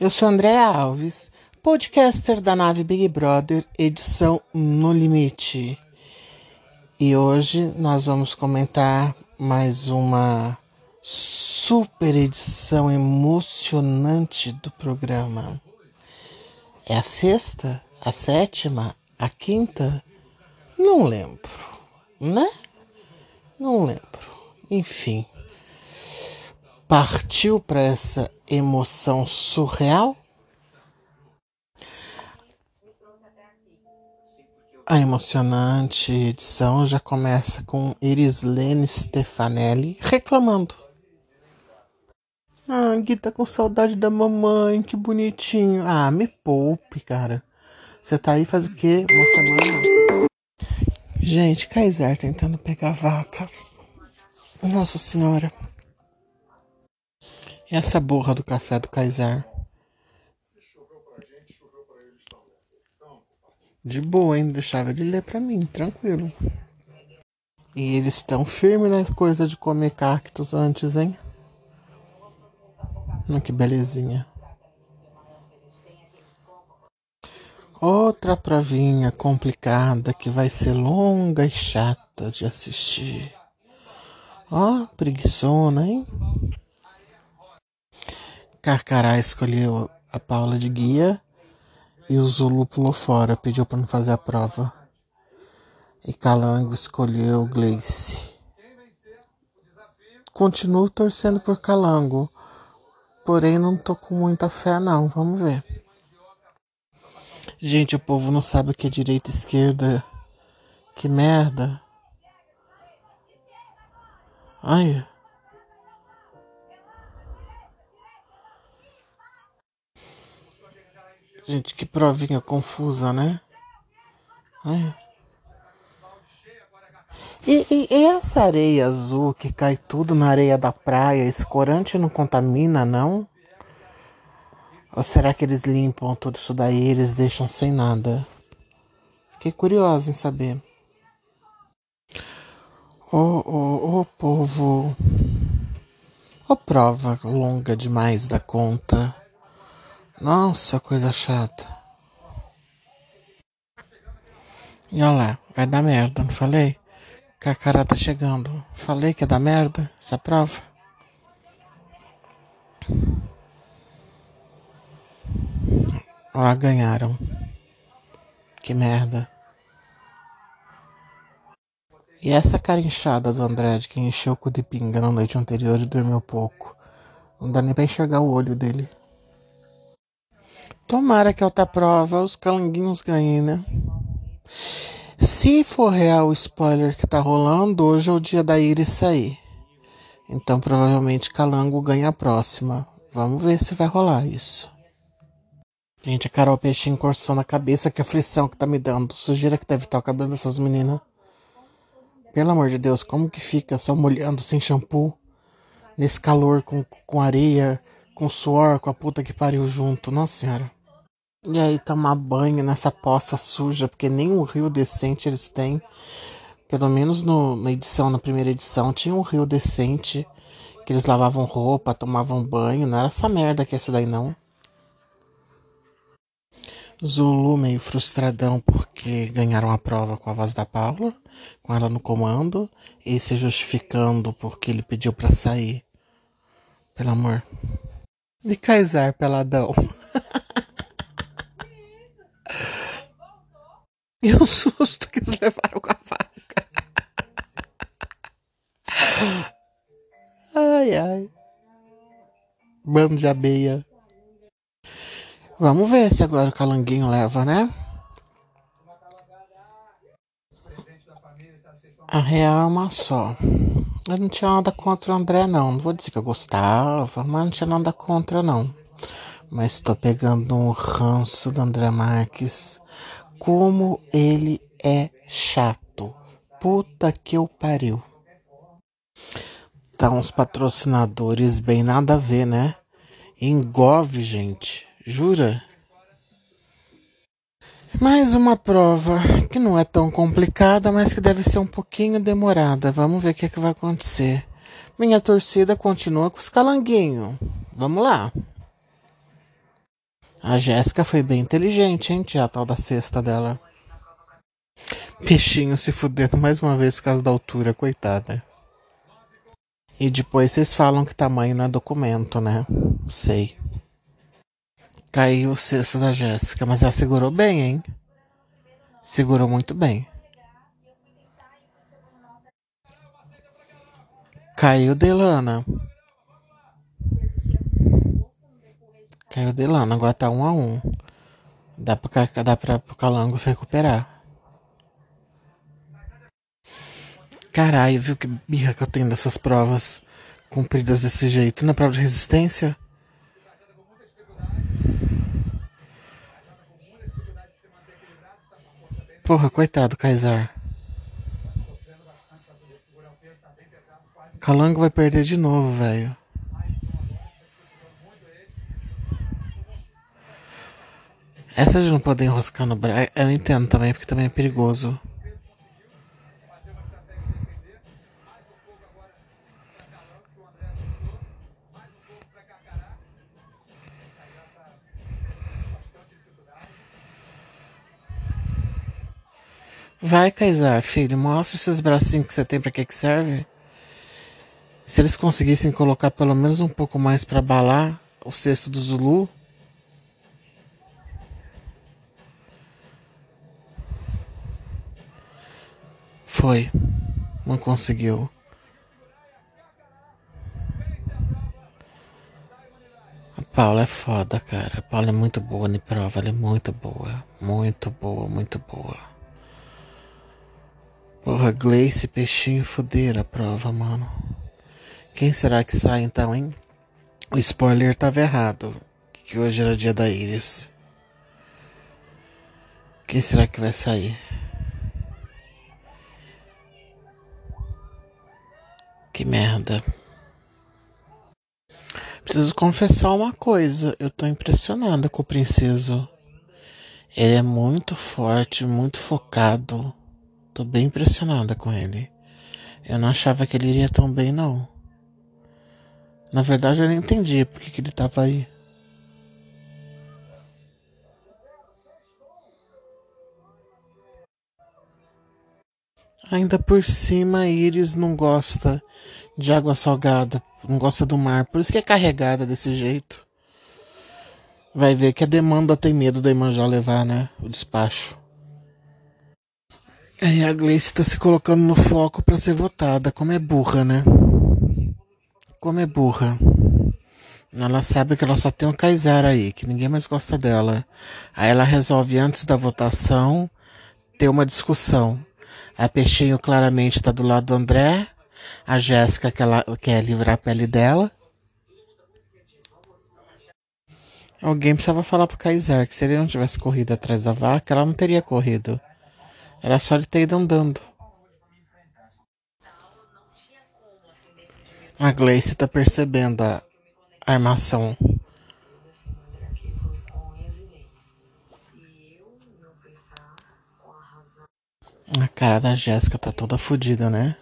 Eu sou André Alves, podcaster da nave Big Brother, edição No Limite. E hoje nós vamos comentar mais uma super edição emocionante do programa. É a sexta? A sétima? A quinta? Não lembro, né? Não lembro. Enfim partiu para essa emoção surreal? A emocionante edição já começa com Irislene Stefanelli reclamando. Ah, Gui tá com saudade da mamãe, que bonitinho. Ah, me poupe, cara. Você tá aí faz o quê? Uma semana? Gente, Kaiser tentando pegar a vaca. Nossa senhora. Essa borra do café do Kaiser? De boa, hein? Deixava ele ler pra mim, tranquilo. E eles estão firmes nas coisas de comer cactos antes, hein? Olha que belezinha. Outra provinha complicada que vai ser longa e chata de assistir. Ó, preguiçona, hein? Carcará escolheu a Paula de guia e o Zulu pulou fora, pediu para não fazer a prova. E Calango escolheu Gleice. Continuo torcendo por Calango, porém não tô com muita fé não, vamos ver. Gente, o povo não sabe o que é direita e esquerda. Que merda. Ai. Gente, que provinha confusa, né? E, e, e, essa areia azul que cai tudo na areia da praia, esse corante não contamina, não? Ou será que eles limpam tudo isso daí e eles deixam sem nada? Fiquei curiosa em saber. Ô, ô, ô povo. Ô prova longa demais da conta. Nossa, coisa chata. E olha lá, vai dar merda, não falei? Que a cara tá chegando. Falei que ia dar merda essa prova. Lá ganharam. Que merda. E essa cara inchada do André de que encheu o cu de pinga na noite anterior e dormiu pouco. Não dá nem pra enxergar o olho dele. Tomara que a outra prova os calanguinhos ganhem, né? Se for real o spoiler que tá rolando, hoje é o dia da Iris sair. Então provavelmente Calango ganha a próxima. Vamos ver se vai rolar isso. Gente, a Carol Peixinho coçou na cabeça, que aflição que tá me dando. Sujeira que deve estar o cabelo dessas meninas. Pelo amor de Deus, como que fica só molhando sem shampoo? Nesse calor, com, com areia, com suor, com a puta que pariu junto. Nossa senhora. E aí tomar banho nessa poça suja, porque nem um rio decente eles têm. Pelo menos no, na edição, na primeira edição, tinha um rio decente que eles lavavam roupa, tomavam banho. Não era essa merda que é essa daí não. Zulu meio frustradão porque ganharam a prova com a voz da Paula, com ela no comando, e se justificando porque ele pediu para sair. Pelo amor. E Kaysar peladão. E o susto que eles levaram com a faca. Ai, ai. Bando de abeia. Vamos ver se agora o calanguinho leva, né? A real é uma só. Eu não tinha nada contra o André, não. Não vou dizer que eu gostava, mas não tinha nada contra, não. Mas tô pegando um ranço do André Marques como ele é chato. Puta que eu pariu. Tá uns patrocinadores bem nada a ver, né? Engove, gente. Jura? Mais uma prova que não é tão complicada, mas que deve ser um pouquinho demorada. Vamos ver o que, é que vai acontecer. Minha torcida continua com os calanguinhos. Vamos lá. A Jéssica foi bem inteligente, hein, tia, a tal da cesta dela. Peixinho se fudendo mais uma vez por causa da altura, coitada. E depois vocês falam que tamanho não é documento, né? Sei. Caiu o cesto da Jéssica, mas ela segurou bem, hein? Segurou muito bem. Caiu Delana. Caiu Delana, agora tá um a um. Dá pra, dá pra Calango se recuperar. Caralho, viu que birra que eu tenho dessas provas cumpridas desse jeito. Na prova de resistência. Porra, coitado, Kaysar. Calango vai perder de novo, velho. Essa de não poder enroscar no braço, eu entendo também, porque também é perigoso. Vai, Kaysar, filho, mostra esses bracinhos que você tem para que que serve. Se eles conseguissem colocar pelo menos um pouco mais para balar o cesto do Zulu. Não conseguiu. A Paula é foda, cara. A Paula é muito boa na prova. Ela é muito boa. Muito boa, muito boa. Porra, Gleice, peixinho, fuderam a prova, mano. Quem será que sai então, hein? O spoiler tava errado. Que hoje era dia da Iris. Quem será que vai sair? Que merda. Preciso confessar uma coisa. Eu tô impressionada com o princeso. Ele é muito forte, muito focado. Tô bem impressionada com ele. Eu não achava que ele iria tão bem, não. Na verdade, eu nem entendi porque que ele tava aí. Ainda por cima, Iris não gosta de água salgada, não gosta do mar, por isso que é carregada desse jeito. Vai ver que a demanda tem medo da Imanjá levar, né? O despacho. Aí a Gleice tá se colocando no foco para ser votada, como é burra, né? Como é burra. Ela sabe que ela só tem um Kaysar aí, que ninguém mais gosta dela. Aí ela resolve antes da votação ter uma discussão. A Peixinho claramente está do lado do André. A Jéssica que ela quer livrar a pele dela. Alguém precisava falar pro Kaysar que se ele não tivesse corrido atrás da vaca, ela não teria corrido. Era só ele ter ido andando. A Gleice tá percebendo a armação. A cara da Jéssica tá toda fodida, né?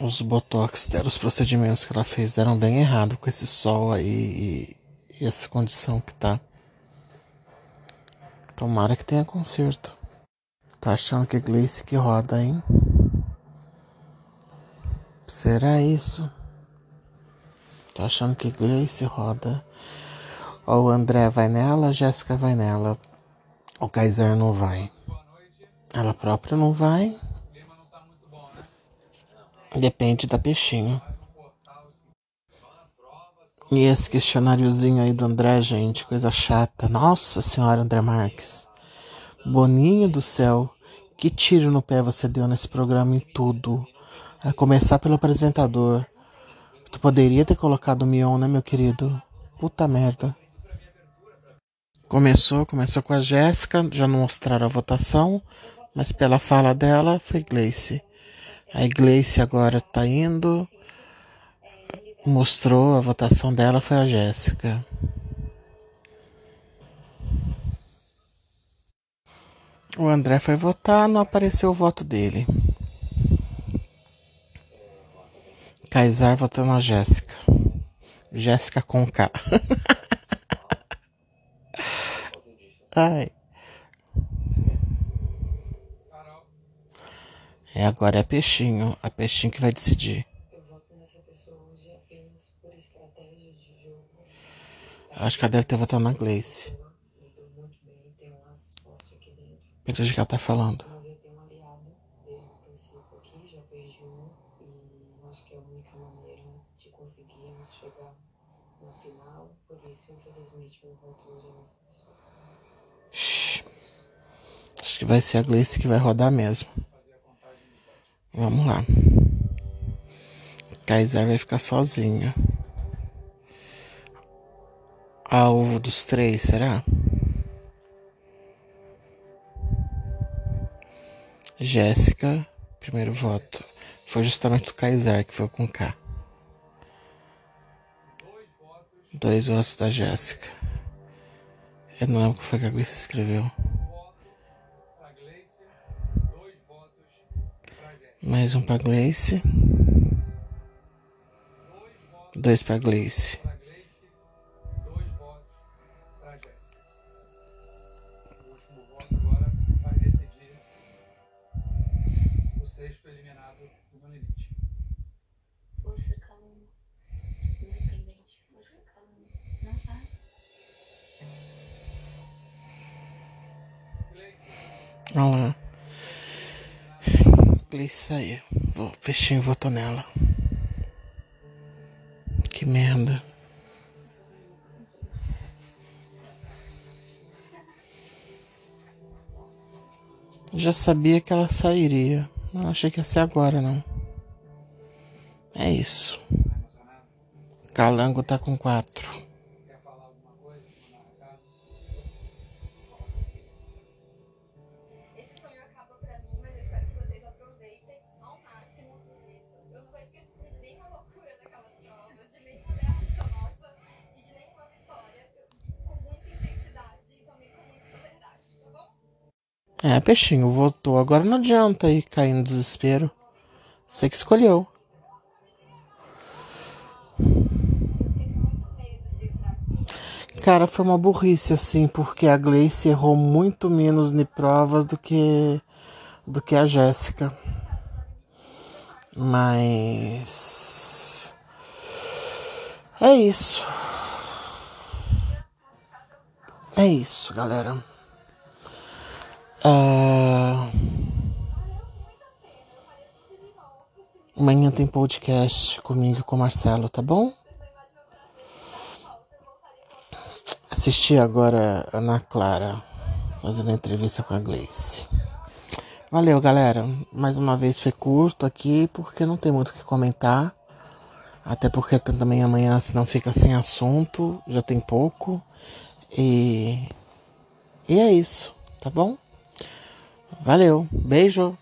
Os botox deram, os procedimentos que ela fez deram bem errado com esse sol aí e, e essa condição que tá. Tomara que tenha conserto. Tô achando que é Gleice que roda, hein? Será isso? Tô achando que Gleice roda. Ó, o André vai nela, a Jéssica vai nela. O Kaiser não vai. Ela própria não vai. Depende da peixinho. E esse questionáriozinho aí do André, gente, coisa chata. Nossa senhora, André Marques. Boninho do céu, que tiro no pé você deu nesse programa em tudo. A começar pelo apresentador. Tu poderia ter colocado o Mion, né, meu querido? Puta merda. Começou, começou com a Jéssica, já não mostraram a votação, mas pela fala dela foi Gleice. A Gleice agora tá indo, mostrou a votação dela, foi a Jéssica. O André foi votar, não apareceu o voto dele. Kaysar votando na Jéssica. Jéssica com K. Ai. É, agora é peixinho. A peixinho que vai decidir. Acho que ela deve ter votado na Gleice. Pelo que ela tá falando. Acho que vai ser a Gleice que vai rodar mesmo. Vamos lá. Kaiser vai ficar sozinha. Alvo dos três, será? Jéssica, primeiro voto. Foi justamente o Kaiser que foi com K. Dois votos da Jéssica. Eu não lembro o que foi que a Gleice escreveu. Mais um para Gleice. Dois para Gleice. Olha lá. Gleice saiu. Vou, peixinho votou nela. Que merda. Já sabia que ela sairia. Não achei que ia ser agora, não. É isso. Calango tá com quatro. É, peixinho, votou. Agora não adianta ir cair no desespero. Você que escolheu. Cara, foi uma burrice assim, porque a Gleice errou muito menos em provas do que do que a Jéssica. Mas é isso. É isso, galera. Uh... Amanhã tem podcast comigo e com o Marcelo, tá bom? Assisti agora a Ana Clara fazendo entrevista com a Gleice. Valeu, galera. Mais uma vez foi curto aqui porque não tem muito o que comentar. Até porque também amanhã se não fica sem assunto, já tem pouco. E, e é isso, tá bom? Valeu, beijo.